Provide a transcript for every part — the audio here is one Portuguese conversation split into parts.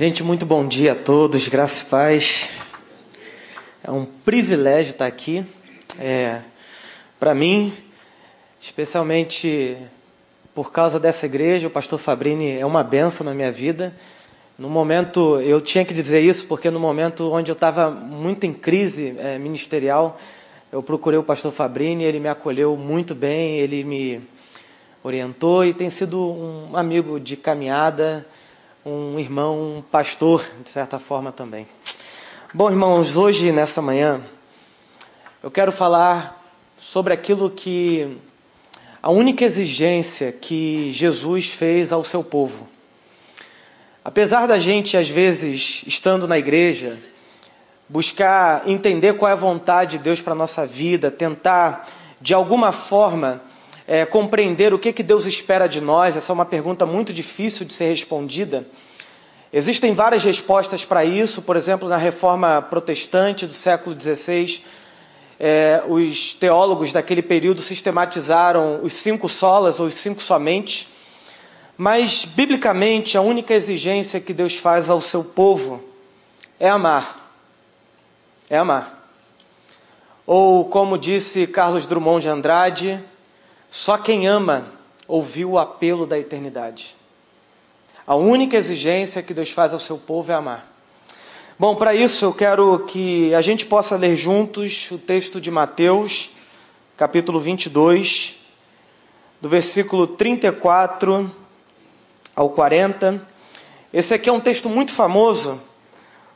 Gente, muito bom dia a todos, graças e paz. É um privilégio estar aqui. É, Para mim, especialmente por causa dessa igreja, o pastor Fabrini é uma benção na minha vida. No momento, eu tinha que dizer isso porque no momento onde eu estava muito em crise é, ministerial, eu procurei o pastor Fabrini, ele me acolheu muito bem, ele me orientou e tem sido um amigo de caminhada um irmão um pastor, de certa forma também. Bom, irmãos, hoje, nessa manhã, eu quero falar sobre aquilo que. a única exigência que Jesus fez ao seu povo. Apesar da gente, às vezes, estando na igreja, buscar entender qual é a vontade de Deus para a nossa vida, tentar, de alguma forma, é, compreender o que, que Deus espera de nós? Essa é uma pergunta muito difícil de ser respondida. Existem várias respostas para isso, por exemplo, na reforma protestante do século XVI, é, os teólogos daquele período sistematizaram os cinco solas ou os cinco somente. Mas, biblicamente, a única exigência que Deus faz ao seu povo é amar. É amar. Ou, como disse Carlos Drummond de Andrade, só quem ama ouviu o apelo da eternidade. A única exigência que Deus faz ao seu povo é amar. Bom, para isso eu quero que a gente possa ler juntos o texto de Mateus, capítulo 22, do versículo 34 ao 40. Esse aqui é um texto muito famoso,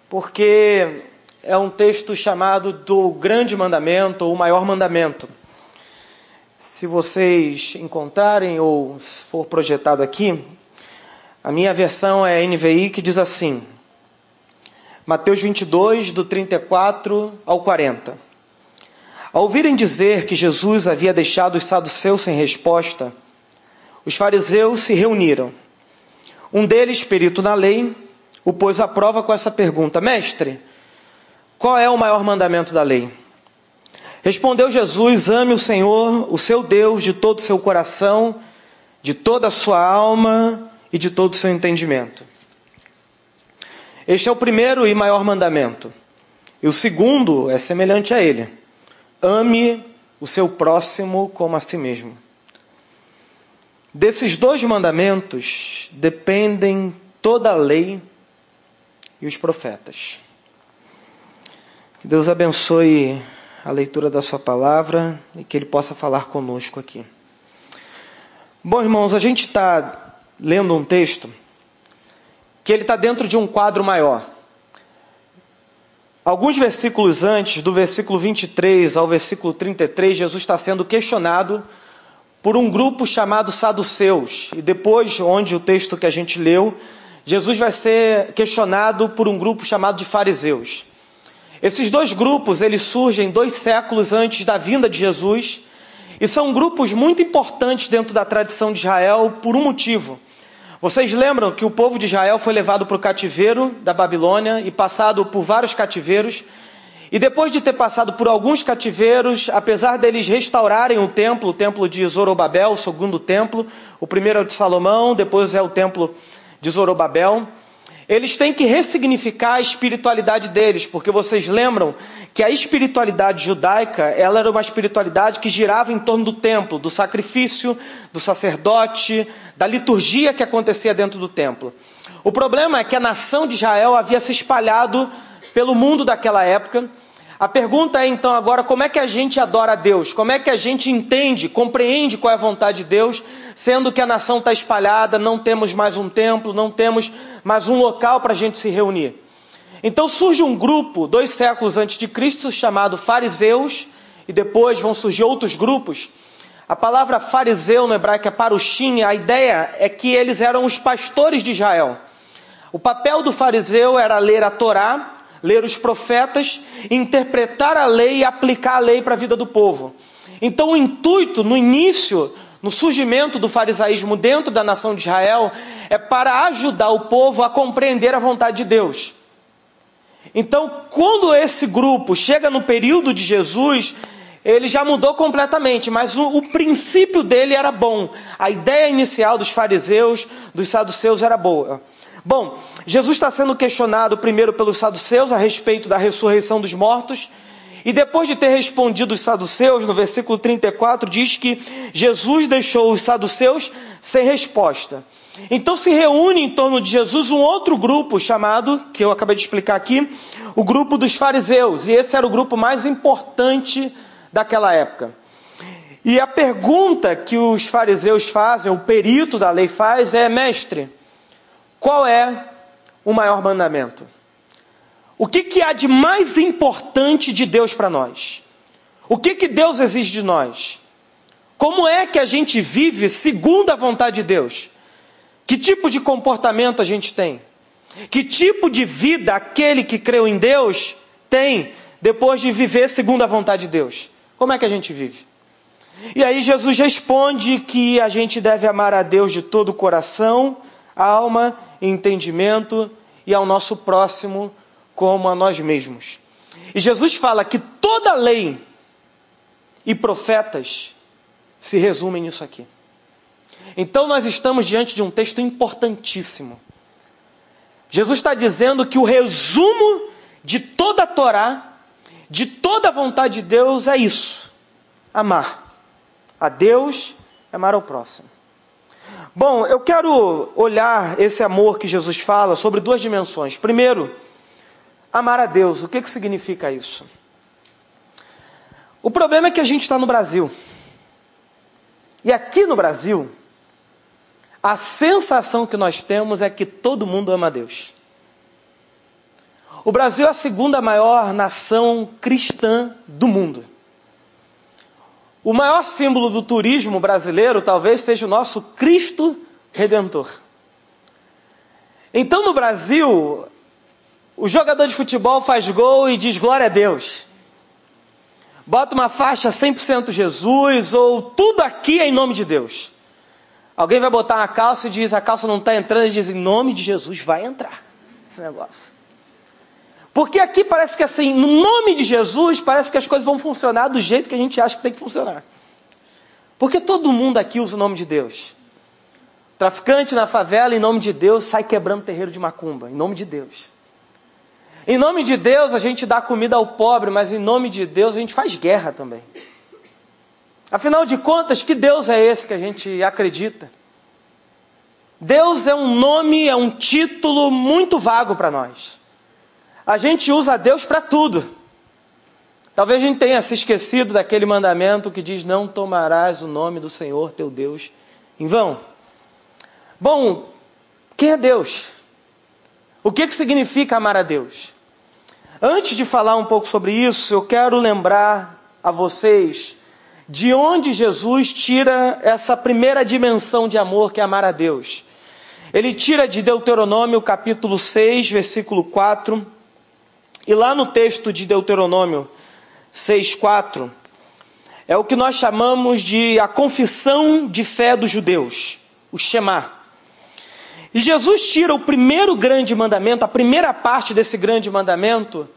porque é um texto chamado do Grande Mandamento, ou Maior Mandamento. Se vocês encontrarem ou for projetado aqui, a minha versão é NVI que diz assim: Mateus 22, do 34 ao 40. Ao ouvirem dizer que Jesus havia deixado os saduceus sem resposta, os fariseus se reuniram. Um deles, perito na lei, o pôs à prova com essa pergunta: Mestre, qual é o maior mandamento da lei? Respondeu Jesus: Ame o Senhor, o seu Deus, de todo o seu coração, de toda a sua alma e de todo o seu entendimento. Este é o primeiro e maior mandamento. E o segundo é semelhante a ele: ame o seu próximo como a si mesmo. Desses dois mandamentos dependem toda a lei e os profetas. Que Deus abençoe a leitura da Sua palavra e que Ele possa falar conosco aqui. Bom, irmãos, a gente está lendo um texto que ele está dentro de um quadro maior. Alguns versículos antes, do versículo 23 ao versículo 33, Jesus está sendo questionado por um grupo chamado saduceus. E depois, onde o texto que a gente leu, Jesus vai ser questionado por um grupo chamado de fariseus. Esses dois grupos, eles surgem dois séculos antes da vinda de Jesus e são grupos muito importantes dentro da tradição de Israel por um motivo. Vocês lembram que o povo de Israel foi levado para o cativeiro da Babilônia e passado por vários cativeiros. E depois de ter passado por alguns cativeiros, apesar deles restaurarem o templo, o templo de Zorobabel, o segundo templo, o primeiro é o de Salomão, depois é o templo de Zorobabel, eles têm que ressignificar a espiritualidade deles, porque vocês lembram que a espiritualidade judaica, ela era uma espiritualidade que girava em torno do templo, do sacrifício, do sacerdote, da liturgia que acontecia dentro do templo. O problema é que a nação de Israel havia se espalhado pelo mundo daquela época, a pergunta é então agora como é que a gente adora a Deus? Como é que a gente entende, compreende qual é a vontade de Deus, sendo que a nação está espalhada, não temos mais um templo, não temos mais um local para a gente se reunir. Então surge um grupo, dois séculos antes de Cristo, chamado fariseus, e depois vão surgir outros grupos. A palavra fariseu no hebraico é parushim, a ideia é que eles eram os pastores de Israel. O papel do fariseu era ler a Torá, ler os profetas, interpretar a lei e aplicar a lei para a vida do povo. Então, o intuito, no início, no surgimento do farisaísmo dentro da nação de Israel, é para ajudar o povo a compreender a vontade de Deus. Então, quando esse grupo chega no período de Jesus, ele já mudou completamente, mas o, o, princípio dele era bom. A ideia inicial dos fariseus, dos saduceus era boa. Bom, Jesus está sendo questionado primeiro pelos saduceus a respeito da ressurreição dos mortos. E depois de ter respondido os saduceus, no versículo 34, diz que Jesus deixou os saduceus sem resposta. Então se reúne em torno de Jesus um outro grupo chamado, que eu acabei de explicar aqui, o grupo dos fariseus. E esse era o grupo mais importante daquela época. E a pergunta que os fariseus fazem, o perito da lei faz, é: mestre, qual é o maior mandamento? O que, que há de mais importante de Deus para nós? O que, que Deus exige de nós? Como é que a gente vive segundo a vontade de Deus? Que tipo de comportamento a gente tem? Que tipo de vida aquele que creu em Deus tem depois de viver segundo a vontade de Deus? Como é que a gente vive? E aí Jesus responde que a gente deve amar a Deus de todo o coração, alma entendimento e ao nosso próximo como a nós mesmos. E Jesus fala que toda lei e profetas se resumem nisso aqui. Então nós estamos diante de um texto importantíssimo. Jesus está dizendo que o resumo de toda a Torá, de toda a vontade de Deus é isso: amar a Deus amar ao próximo. Bom, eu quero olhar esse amor que Jesus fala sobre duas dimensões. Primeiro, Amar a Deus, o que, que significa isso? O problema é que a gente está no Brasil. E aqui no Brasil, a sensação que nós temos é que todo mundo ama a Deus. O Brasil é a segunda maior nação cristã do mundo. O maior símbolo do turismo brasileiro talvez seja o nosso Cristo Redentor. Então, no Brasil, o jogador de futebol faz gol e diz glória a Deus. Bota uma faixa 100% Jesus ou tudo aqui é em nome de Deus. Alguém vai botar uma calça e diz a calça não está entrando e diz em nome de Jesus vai entrar esse negócio. Porque aqui parece que assim, no nome de Jesus, parece que as coisas vão funcionar do jeito que a gente acha que tem que funcionar. Porque todo mundo aqui usa o nome de Deus. Traficante na favela, em nome de Deus, sai quebrando terreiro de macumba, em nome de Deus. Em nome de Deus a gente dá comida ao pobre, mas em nome de Deus a gente faz guerra também. Afinal de contas, que Deus é esse que a gente acredita? Deus é um nome, é um título muito vago para nós. A gente usa Deus para tudo. Talvez a gente tenha se esquecido daquele mandamento que diz: Não tomarás o nome do Senhor teu Deus em vão. Bom, quem é Deus? O que, que significa amar a Deus? Antes de falar um pouco sobre isso, eu quero lembrar a vocês de onde Jesus tira essa primeira dimensão de amor que é amar a Deus. Ele tira de Deuteronômio capítulo 6, versículo 4, e lá no texto de Deuteronômio 6, 4, é o que nós chamamos de a confissão de fé dos judeus, o Shema. E Jesus tira o primeiro grande mandamento, a primeira parte desse grande mandamento,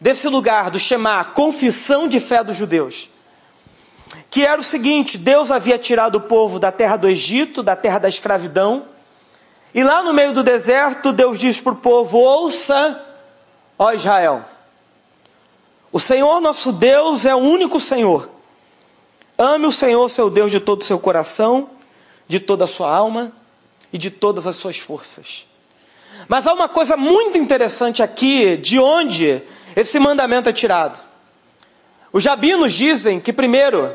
desse lugar do Shema, confissão de fé dos judeus. Que era o seguinte: Deus havia tirado o povo da terra do Egito, da terra da escravidão, e lá no meio do deserto, Deus diz para o povo: Ouça, ó Israel, o Senhor nosso Deus é o único Senhor. Ame o Senhor, seu Deus, de todo o seu coração, de toda a sua alma e de todas as suas forças. Mas há uma coisa muito interessante aqui, de onde esse mandamento é tirado. Os jabinos dizem que, primeiro,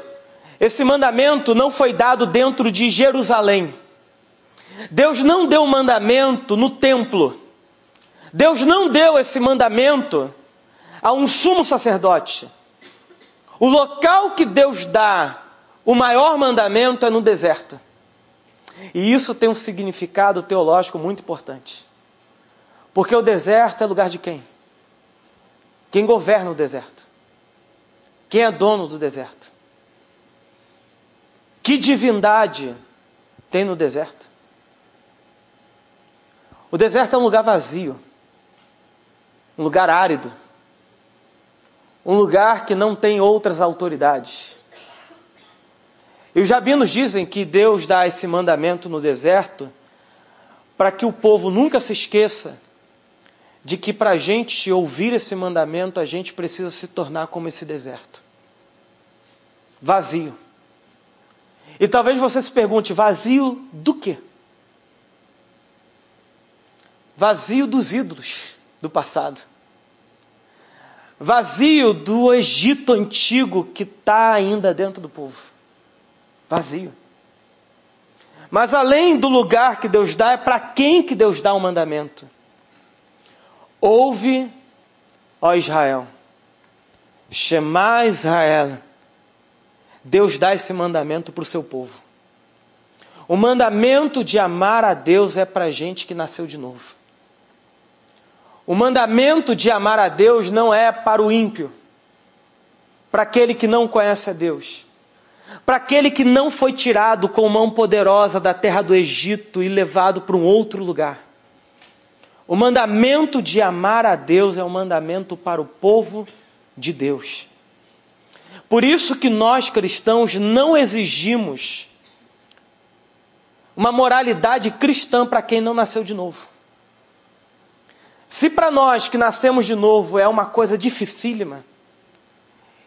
esse mandamento não foi dado dentro de Jerusalém. Deus não deu o mandamento no templo. Deus não deu esse mandamento a um sumo sacerdote. O local que Deus dá o maior mandamento é no deserto. E isso tem um significado teológico muito importante. Porque o deserto é lugar de quem? Quem governa o deserto? Quem é dono do deserto? Que divindade tem no deserto? O deserto é um lugar vazio, um lugar árido, um lugar que não tem outras autoridades. E os jabinos dizem que Deus dá esse mandamento no deserto para que o povo nunca se esqueça de que para a gente ouvir esse mandamento, a gente precisa se tornar como esse deserto vazio. E talvez você se pergunte: vazio do quê? Vazio dos ídolos do passado. Vazio do Egito antigo que está ainda dentro do povo. Vazio. Mas além do lugar que Deus dá, é para quem que Deus dá o um mandamento. Ouve, ó Israel. Shema Israel. Deus dá esse mandamento para o seu povo. O mandamento de amar a Deus é para gente que nasceu de novo. O mandamento de amar a Deus não é para o ímpio, para aquele que não conhece a Deus, para aquele que não foi tirado com mão poderosa da terra do Egito e levado para um outro lugar. O mandamento de amar a Deus é um mandamento para o povo de Deus. Por isso que nós cristãos não exigimos uma moralidade cristã para quem não nasceu de novo. Se para nós que nascemos de novo é uma coisa dificílima,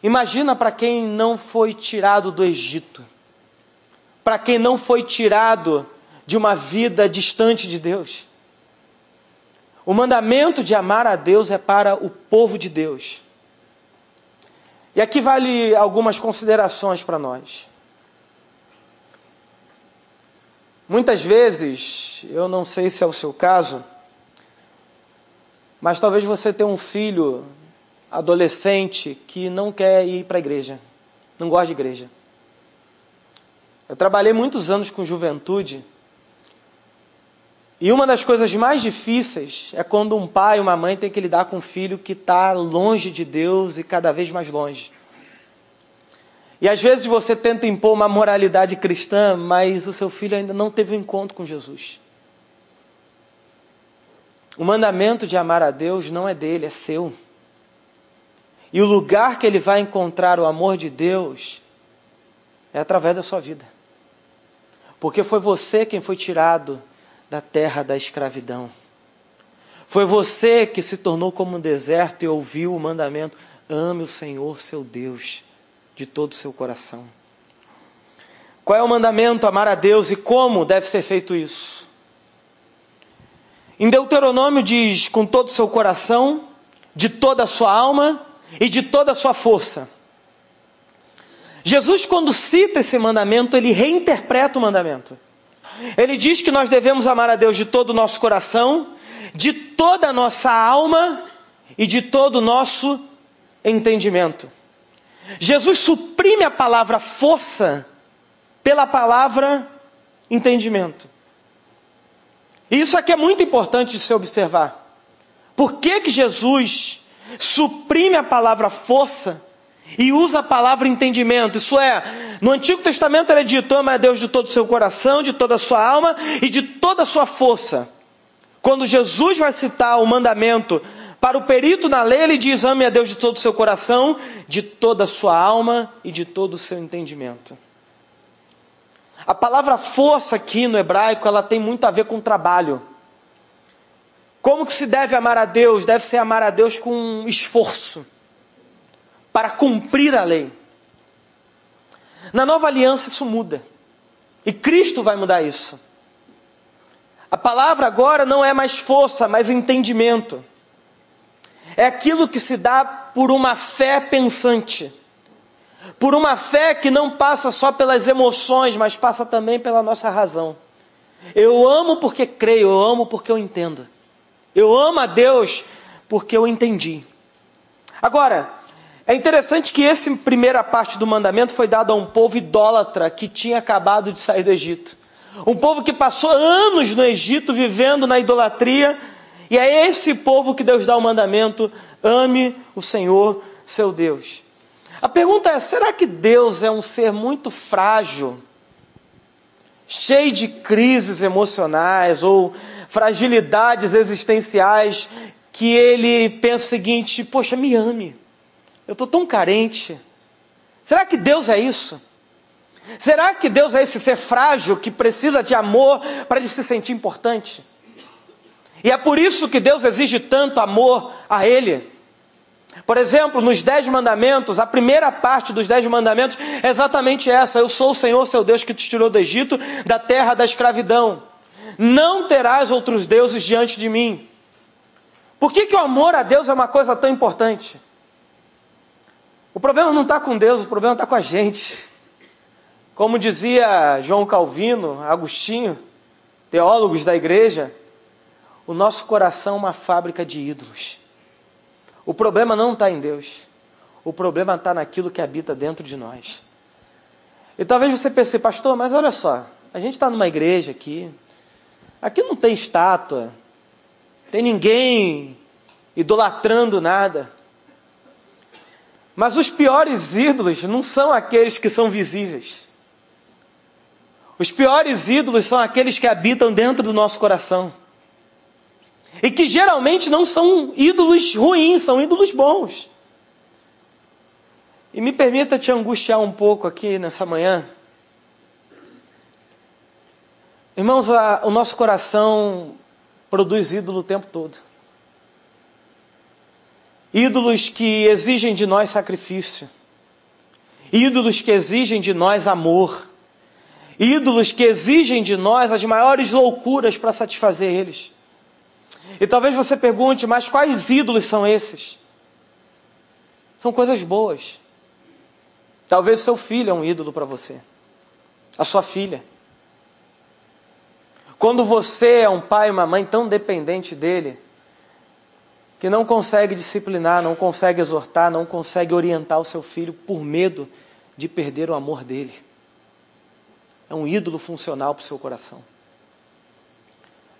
imagina para quem não foi tirado do Egito, para quem não foi tirado de uma vida distante de Deus. O mandamento de amar a Deus é para o povo de Deus. E aqui vale algumas considerações para nós. Muitas vezes, eu não sei se é o seu caso, mas talvez você tenha um filho adolescente que não quer ir para a igreja, não gosta de igreja. Eu trabalhei muitos anos com juventude e uma das coisas mais difíceis é quando um pai, uma mãe tem que lidar com um filho que está longe de Deus e cada vez mais longe. E às vezes você tenta impor uma moralidade cristã, mas o seu filho ainda não teve um encontro com Jesus. O mandamento de amar a Deus não é dele, é seu. E o lugar que ele vai encontrar o amor de Deus é através da sua vida. Porque foi você quem foi tirado da terra da escravidão. Foi você que se tornou como um deserto e ouviu o mandamento: ame o Senhor seu Deus de todo o seu coração. Qual é o mandamento? Amar a Deus e como deve ser feito isso? Em Deuteronômio diz: com todo o seu coração, de toda a sua alma e de toda a sua força. Jesus, quando cita esse mandamento, ele reinterpreta o mandamento. Ele diz que nós devemos amar a Deus de todo o nosso coração, de toda a nossa alma e de todo o nosso entendimento. Jesus suprime a palavra força pela palavra entendimento. E isso aqui é muito importante de se observar. Por que, que Jesus suprime a palavra força e usa a palavra entendimento. Isso é, no Antigo Testamento era dito: ama a Deus de todo o seu coração, de toda a sua alma e de toda a sua força. Quando Jesus vai citar o mandamento para o perito na lei, ele diz: ame a Deus de todo o seu coração, de toda a sua alma e de todo o seu entendimento. A palavra força aqui no hebraico, ela tem muito a ver com trabalho. Como que se deve amar a Deus? Deve ser amar a Deus com esforço para cumprir a lei. Na nova aliança isso muda. E Cristo vai mudar isso. A palavra agora não é mais força, mas entendimento. É aquilo que se dá por uma fé pensante. Por uma fé que não passa só pelas emoções, mas passa também pela nossa razão. Eu amo porque creio, eu amo porque eu entendo. Eu amo a Deus porque eu entendi. Agora, é interessante que essa primeira parte do mandamento foi dada a um povo idólatra que tinha acabado de sair do Egito. Um povo que passou anos no Egito vivendo na idolatria, e é esse povo que Deus dá o mandamento: ame o Senhor, seu Deus. A pergunta é: será que Deus é um ser muito frágil, cheio de crises emocionais ou fragilidades existenciais, que ele pensa o seguinte: poxa, me ame. Eu estou tão carente. Será que Deus é isso? Será que Deus é esse ser frágil que precisa de amor para ele se sentir importante? E é por isso que Deus exige tanto amor a Ele. Por exemplo, nos Dez Mandamentos, a primeira parte dos Dez Mandamentos é exatamente essa: Eu sou o Senhor, seu Deus, que te tirou do Egito, da terra da escravidão. Não terás outros deuses diante de mim. Por que, que o amor a Deus é uma coisa tão importante? O problema não está com Deus, o problema está com a gente. Como dizia João Calvino, Agostinho, teólogos da igreja, o nosso coração é uma fábrica de ídolos. O problema não está em Deus, o problema está naquilo que habita dentro de nós. E talvez você pense, pastor, mas olha só, a gente está numa igreja aqui, aqui não tem estátua, tem ninguém idolatrando nada. Mas os piores ídolos não são aqueles que são visíveis. Os piores ídolos são aqueles que habitam dentro do nosso coração. E que geralmente não são ídolos ruins, são ídolos bons. E me permita te angustiar um pouco aqui nessa manhã. Irmãos, a, o nosso coração produz ídolo o tempo todo. Ídolos que exigem de nós sacrifício. Ídolos que exigem de nós amor. Ídolos que exigem de nós as maiores loucuras para satisfazer eles. E talvez você pergunte, mas quais ídolos são esses? São coisas boas. Talvez seu filho é um ídolo para você. A sua filha. Quando você é um pai e uma mãe tão dependente dele, que não consegue disciplinar, não consegue exortar, não consegue orientar o seu filho por medo de perder o amor dele. É um ídolo funcional para o seu coração.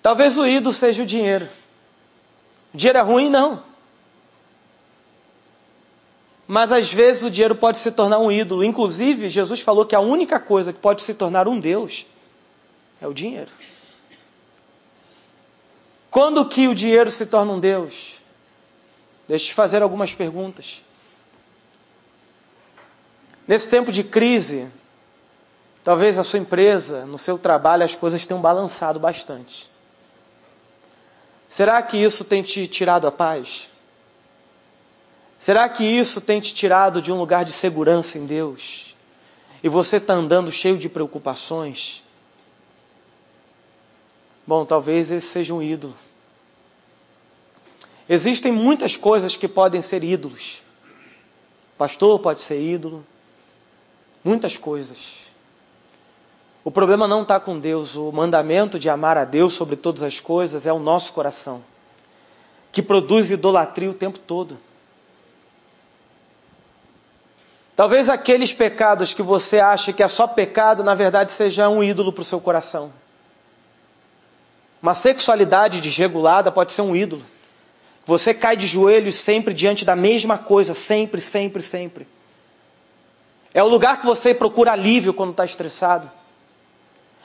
Talvez o ídolo seja o dinheiro. O dinheiro é ruim? Não. Mas às vezes o dinheiro pode se tornar um ídolo. Inclusive, Jesus falou que a única coisa que pode se tornar um Deus é o dinheiro. Quando que o dinheiro se torna um Deus? Deixa eu te fazer algumas perguntas. Nesse tempo de crise, talvez a sua empresa, no seu trabalho, as coisas tenham balançado bastante. Será que isso tem te tirado a paz? Será que isso tem te tirado de um lugar de segurança em Deus? E você está andando cheio de preocupações? Bom, talvez esse seja um ídolo. Existem muitas coisas que podem ser ídolos. Pastor pode ser ídolo. Muitas coisas. O problema não está com Deus. O mandamento de amar a Deus sobre todas as coisas é o nosso coração, que produz idolatria o tempo todo. Talvez aqueles pecados que você acha que é só pecado, na verdade seja um ídolo para o seu coração. Uma sexualidade desregulada pode ser um ídolo. Você cai de joelhos sempre diante da mesma coisa, sempre, sempre, sempre. É o lugar que você procura alívio quando está estressado.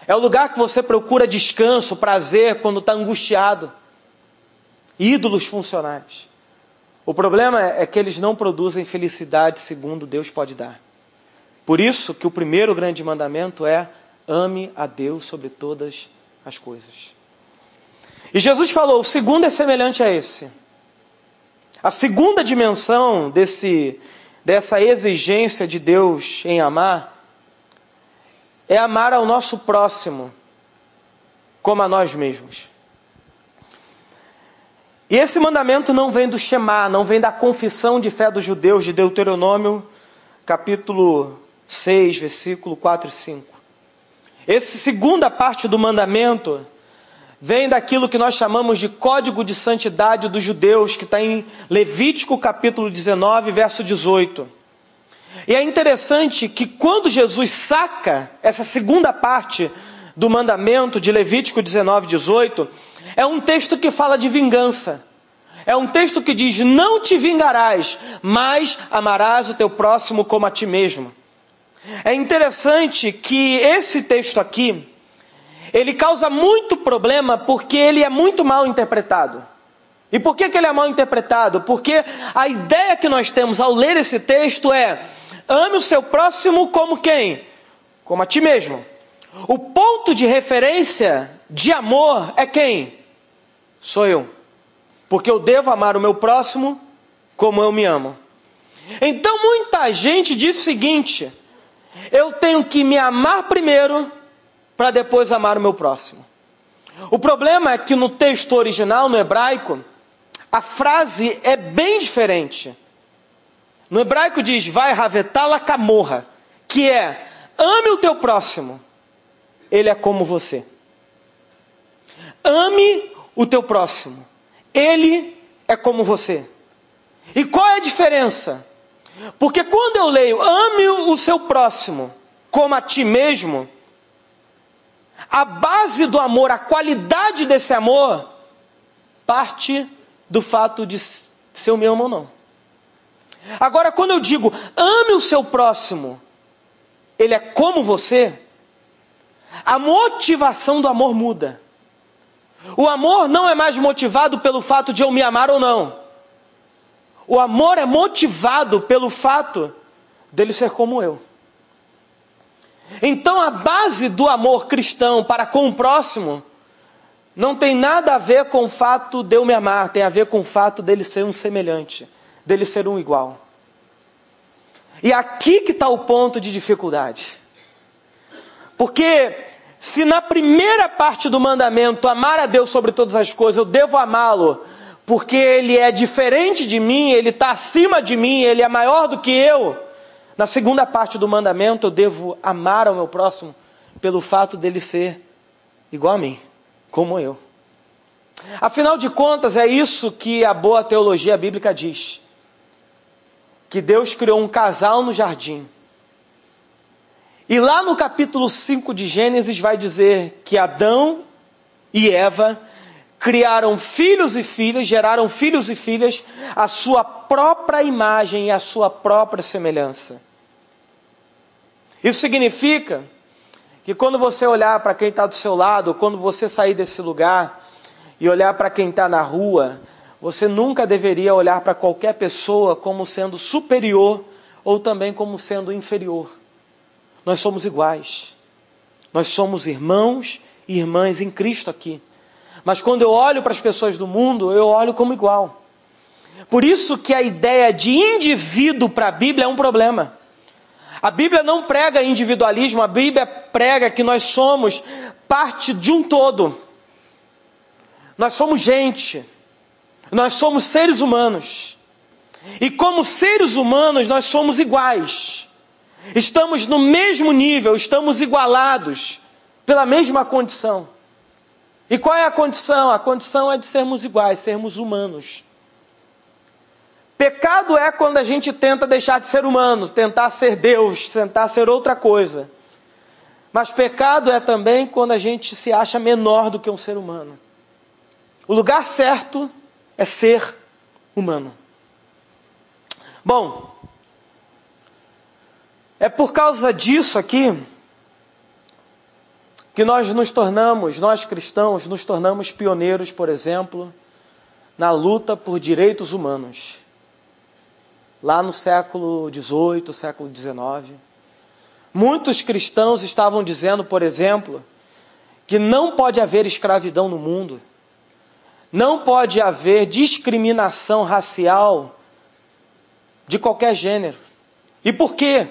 É o lugar que você procura descanso, prazer quando está angustiado. Ídolos funcionais. O problema é que eles não produzem felicidade segundo Deus pode dar. Por isso que o primeiro grande mandamento é ame a Deus sobre todas as coisas. E Jesus falou: o segundo é semelhante a esse. A segunda dimensão desse, dessa exigência de Deus em amar é amar ao nosso próximo como a nós mesmos. E esse mandamento não vem do Shema, não vem da confissão de fé dos judeus de Deuteronômio, capítulo 6, versículo 4 e 5. Essa segunda parte do mandamento vem daquilo que nós chamamos de código de santidade dos judeus, que está em Levítico capítulo 19, verso 18. E é interessante que quando Jesus saca essa segunda parte do mandamento de Levítico 19, 18, é um texto que fala de vingança. É um texto que diz: Não te vingarás, mas amarás o teu próximo como a ti mesmo. É interessante que esse texto aqui, ele causa muito problema porque ele é muito mal interpretado. E por que, que ele é mal interpretado? Porque a ideia que nós temos ao ler esse texto é: Ame o seu próximo como quem? Como a ti mesmo. O ponto de referência de amor é quem? sou eu. Porque eu devo amar o meu próximo como eu me amo. Então muita gente diz o seguinte: eu tenho que me amar primeiro para depois amar o meu próximo. O problema é que no texto original, no hebraico, a frase é bem diferente. No hebraico diz, vai ravetala camorra, que é, ame o teu próximo, ele é como você. Ame o teu próximo, ele é como você. E qual é a diferença? Porque quando eu leio, ame o seu próximo como a ti mesmo, a base do amor, a qualidade desse amor, parte do fato de se eu me amo ou não. Agora, quando eu digo ame o seu próximo, ele é como você, a motivação do amor muda. O amor não é mais motivado pelo fato de eu me amar ou não. O amor é motivado pelo fato dele ser como eu. Então a base do amor cristão para com o próximo não tem nada a ver com o fato de eu me amar, tem a ver com o fato dele ser um semelhante, dele ser um igual. E aqui que está o ponto de dificuldade. Porque se na primeira parte do mandamento, amar a Deus sobre todas as coisas, eu devo amá-lo, porque ele é diferente de mim, ele está acima de mim, ele é maior do que eu. Na segunda parte do mandamento, eu devo amar ao meu próximo pelo fato dele ser igual a mim, como eu. Afinal de contas, é isso que a boa teologia bíblica diz: que Deus criou um casal no jardim e lá no capítulo 5 de Gênesis vai dizer que Adão e Eva criaram filhos e filhas, geraram filhos e filhas, a sua própria imagem e a sua própria semelhança. Isso significa que quando você olhar para quem está do seu lado, quando você sair desse lugar e olhar para quem está na rua, você nunca deveria olhar para qualquer pessoa como sendo superior ou também como sendo inferior. Nós somos iguais. Nós somos irmãos e irmãs em Cristo aqui. Mas quando eu olho para as pessoas do mundo, eu olho como igual. Por isso que a ideia de indivíduo para a Bíblia é um problema. A Bíblia não prega individualismo, a Bíblia prega que nós somos parte de um todo. Nós somos gente. Nós somos seres humanos. E como seres humanos, nós somos iguais. Estamos no mesmo nível, estamos igualados pela mesma condição. E qual é a condição? A condição é de sermos iguais, sermos humanos. Pecado é quando a gente tenta deixar de ser humano, tentar ser Deus, tentar ser outra coisa. Mas pecado é também quando a gente se acha menor do que um ser humano. O lugar certo é ser humano. Bom, é por causa disso aqui que nós nos tornamos, nós cristãos, nos tornamos pioneiros, por exemplo, na luta por direitos humanos. Lá no século XVIII, século XIX. Muitos cristãos estavam dizendo, por exemplo, que não pode haver escravidão no mundo, não pode haver discriminação racial de qualquer gênero. E por quê?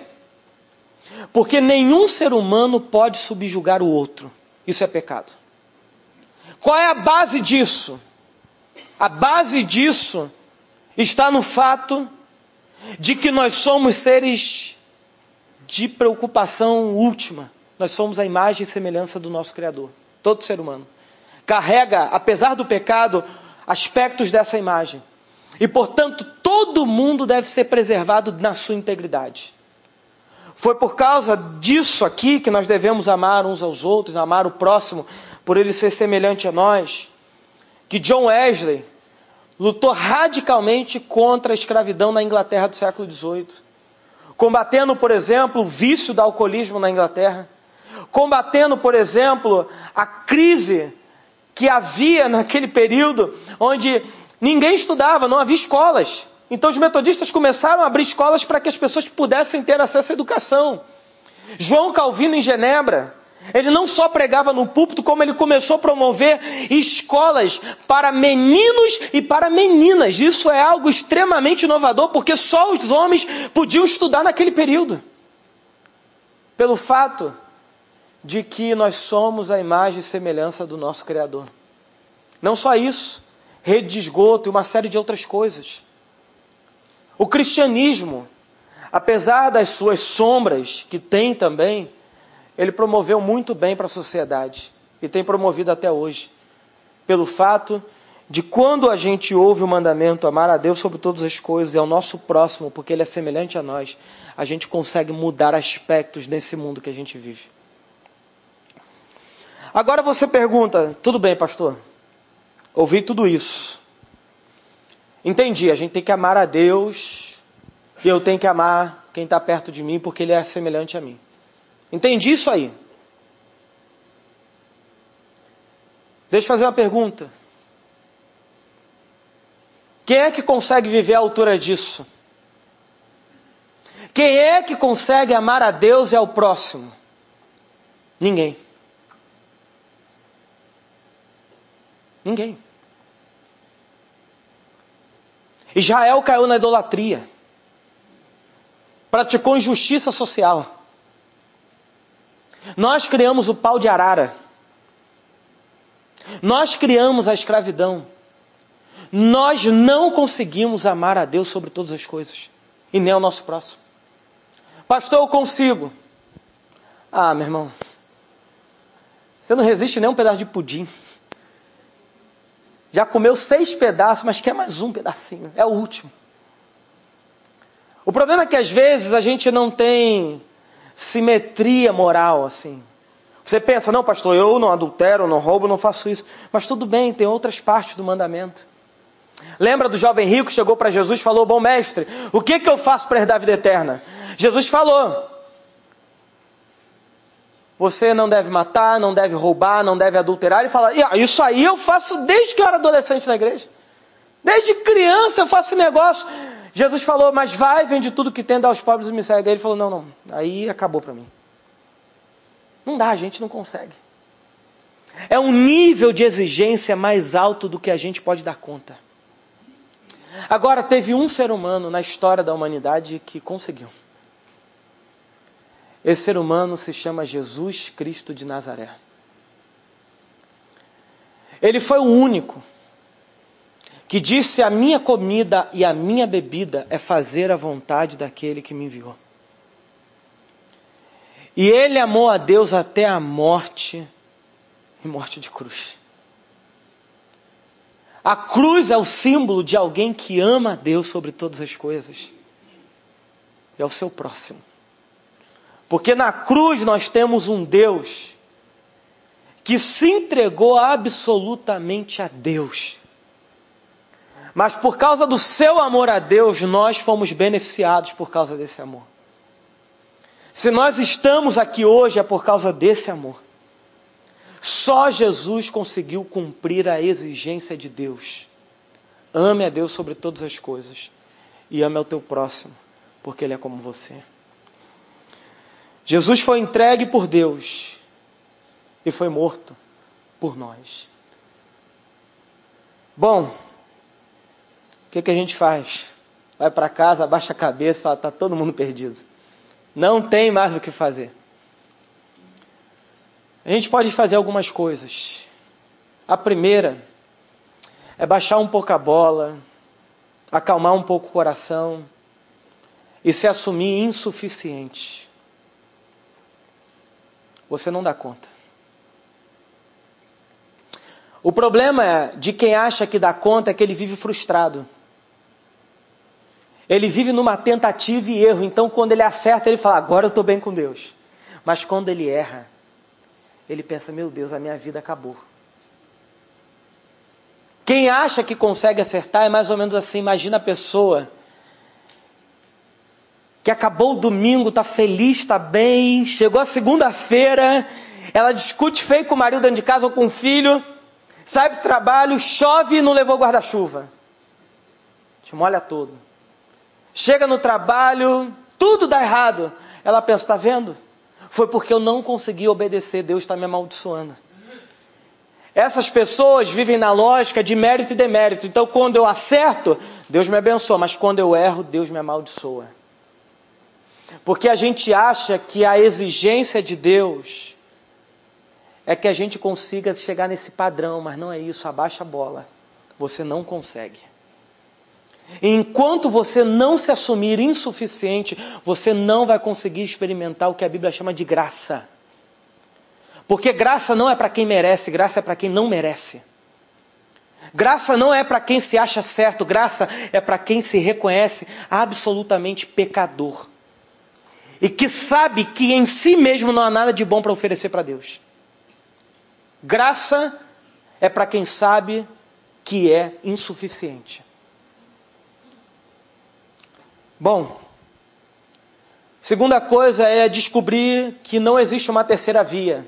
Porque nenhum ser humano pode subjugar o outro. Isso é pecado. Qual é a base disso? A base disso está no fato de que nós somos seres de preocupação última. Nós somos a imagem e semelhança do nosso Criador. Todo ser humano carrega, apesar do pecado, aspectos dessa imagem. E, portanto, todo mundo deve ser preservado na sua integridade. Foi por causa disso aqui que nós devemos amar uns aos outros, amar o próximo, por ele ser semelhante a nós, que John Wesley lutou radicalmente contra a escravidão na Inglaterra do século XVIII, combatendo, por exemplo, o vício do alcoolismo na Inglaterra, combatendo, por exemplo, a crise que havia naquele período onde ninguém estudava, não havia escolas. Então os metodistas começaram a abrir escolas para que as pessoas pudessem ter acesso à educação. João Calvino em Genebra Ele não só pregava no púlpito, como ele começou a promover escolas para meninos e para meninas. Isso é algo extremamente inovador, porque só os homens podiam estudar naquele período. Pelo fato de que nós somos a imagem e semelhança do nosso Criador. Não só isso, rede de esgoto e uma série de outras coisas. O cristianismo, apesar das suas sombras, que tem também, ele promoveu muito bem para a sociedade e tem promovido até hoje, pelo fato de quando a gente ouve o mandamento amar a Deus sobre todas as coisas e ao nosso próximo, porque ele é semelhante a nós, a gente consegue mudar aspectos nesse mundo que a gente vive. Agora você pergunta, tudo bem, pastor? Ouvi tudo isso. Entendi, a gente tem que amar a Deus e eu tenho que amar quem está perto de mim porque ele é semelhante a mim. Entendi isso aí. Deixa eu fazer uma pergunta. Quem é que consegue viver à altura disso? Quem é que consegue amar a Deus e ao próximo? Ninguém. Ninguém. Israel caiu na idolatria, praticou injustiça social. Nós criamos o pau de arara. Nós criamos a escravidão. Nós não conseguimos amar a Deus sobre todas as coisas. E nem ao nosso próximo. Pastor, eu consigo. Ah, meu irmão. Você não resiste nem um pedaço de pudim. Já comeu seis pedaços, mas quer mais um pedacinho. É o último. O problema é que às vezes a gente não tem simetria moral, assim. Você pensa, não, pastor, eu não adultero, não roubo, não faço isso. Mas tudo bem, tem outras partes do mandamento. Lembra do jovem rico que chegou para Jesus e falou: Bom mestre, o que, que eu faço para herdar a vida eterna? Jesus falou: Você não deve matar, não deve roubar, não deve adulterar. Ele fala: Isso aí eu faço desde que eu era adolescente na igreja. Desde criança eu faço negócio. Jesus falou, mas vai, vende tudo que tem, dá aos pobres e me segue. Ele falou, não, não, aí acabou para mim. Não dá, a gente não consegue. É um nível de exigência mais alto do que a gente pode dar conta. Agora, teve um ser humano na história da humanidade que conseguiu. Esse ser humano se chama Jesus Cristo de Nazaré. Ele foi o único que disse: A minha comida e a minha bebida é fazer a vontade daquele que me enviou. E ele amou a Deus até a morte e morte de cruz. A cruz é o símbolo de alguém que ama a Deus sobre todas as coisas. É o seu próximo. Porque na cruz nós temos um Deus que se entregou absolutamente a Deus mas por causa do seu amor a Deus, nós fomos beneficiados por causa desse amor. Se nós estamos aqui hoje é por causa desse amor. Só Jesus conseguiu cumprir a exigência de Deus. Ame a Deus sobre todas as coisas e ame ao teu próximo, porque ele é como você. Jesus foi entregue por Deus e foi morto por nós. Bom, o que, que a gente faz? Vai para casa, abaixa a cabeça e fala: está todo mundo perdido. Não tem mais o que fazer. A gente pode fazer algumas coisas. A primeira é baixar um pouco a bola, acalmar um pouco o coração e se assumir insuficiente. Você não dá conta. O problema de quem acha que dá conta é que ele vive frustrado. Ele vive numa tentativa e erro. Então, quando ele acerta, ele fala: Agora eu estou bem com Deus. Mas quando ele erra, ele pensa: Meu Deus, a minha vida acabou. Quem acha que consegue acertar é mais ou menos assim. Imagina a pessoa que acabou o domingo, está feliz, está bem, chegou a segunda-feira, ela discute feio com o marido dentro de casa ou com o filho, sai para o trabalho, chove e não levou guarda-chuva. Te molha todo. Chega no trabalho, tudo dá errado. Ela pensa: está vendo? foi porque eu não consegui obedecer, Deus está me amaldiçoando. Essas pessoas vivem na lógica de mérito e demérito. Então, quando eu acerto, Deus me abençoa, mas quando eu erro, Deus me amaldiçoa. Porque a gente acha que a exigência de Deus é que a gente consiga chegar nesse padrão, mas não é isso, abaixa a bola. Você não consegue. Enquanto você não se assumir insuficiente, você não vai conseguir experimentar o que a Bíblia chama de graça. Porque graça não é para quem merece, graça é para quem não merece. Graça não é para quem se acha certo, graça é para quem se reconhece absolutamente pecador. E que sabe que em si mesmo não há nada de bom para oferecer para Deus. Graça é para quem sabe que é insuficiente. Bom, segunda coisa é descobrir que não existe uma terceira via.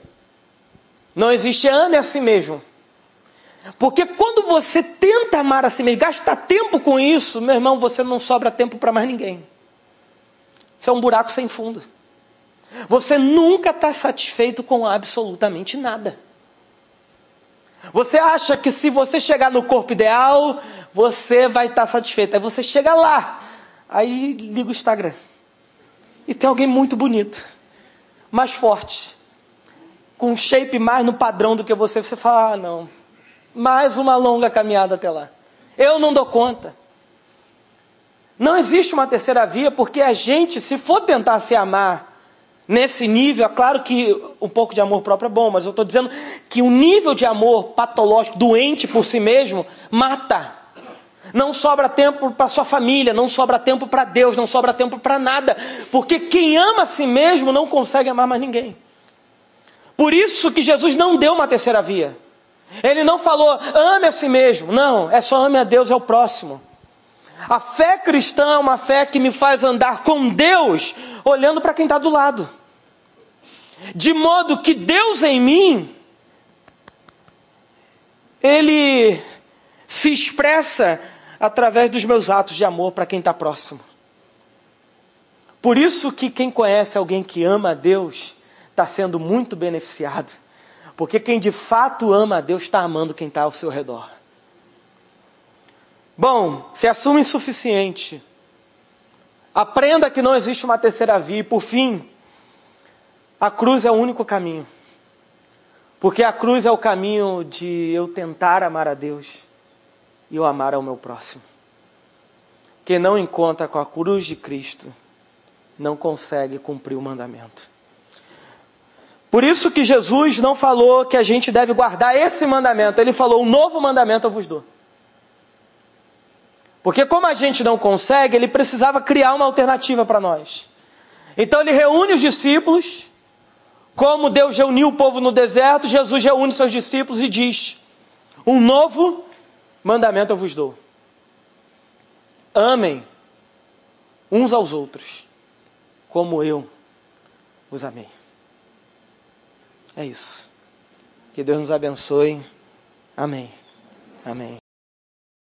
Não existe ame a si mesmo. Porque quando você tenta amar a si mesmo, gasta tempo com isso, meu irmão, você não sobra tempo para mais ninguém. Isso é um buraco sem fundo. Você nunca está satisfeito com absolutamente nada. Você acha que se você chegar no corpo ideal, você vai estar satisfeito. Aí você chega lá, aí liga o Instagram. E tem alguém muito bonito, mais forte, com um shape mais no padrão do que você. Você fala: ah, não, mais uma longa caminhada até lá. Eu não dou conta. Não existe uma terceira via, porque a gente, se for tentar se amar nesse nível, é claro que um pouco de amor próprio é bom, mas eu estou dizendo que o nível de amor patológico, doente por si mesmo, mata. Não sobra tempo para sua família, não sobra tempo para Deus, não sobra tempo para nada, porque quem ama a si mesmo não consegue amar mais ninguém. Por isso que Jesus não deu uma terceira via. Ele não falou, ame a si mesmo. Não, é só ame a Deus e ao próximo. A fé cristã é uma fé que me faz andar com Deus, olhando para quem está do lado de modo que Deus em mim, Ele se expressa através dos meus atos de amor para quem está próximo. Por isso que quem conhece alguém que ama a Deus está sendo muito beneficiado. Porque quem de fato ama a Deus está amando quem está ao seu redor. Bom, se assume insuficiente. Aprenda que não existe uma terceira via. E por fim, a cruz é o único caminho. Porque a cruz é o caminho de eu tentar amar a Deus e eu amar ao meu próximo. Quem não encontra com a cruz de Cristo não consegue cumprir o mandamento. Por isso que Jesus não falou que a gente deve guardar esse mandamento, ele falou: um novo mandamento eu vos dou. Porque, como a gente não consegue, ele precisava criar uma alternativa para nós. Então, ele reúne os discípulos como Deus reuniu o povo no deserto, Jesus reúne seus discípulos e diz: Um novo mandamento eu vos dou. Amem uns aos outros, como eu os amei. É isso. Que Deus nos abençoe. Amém. Amém.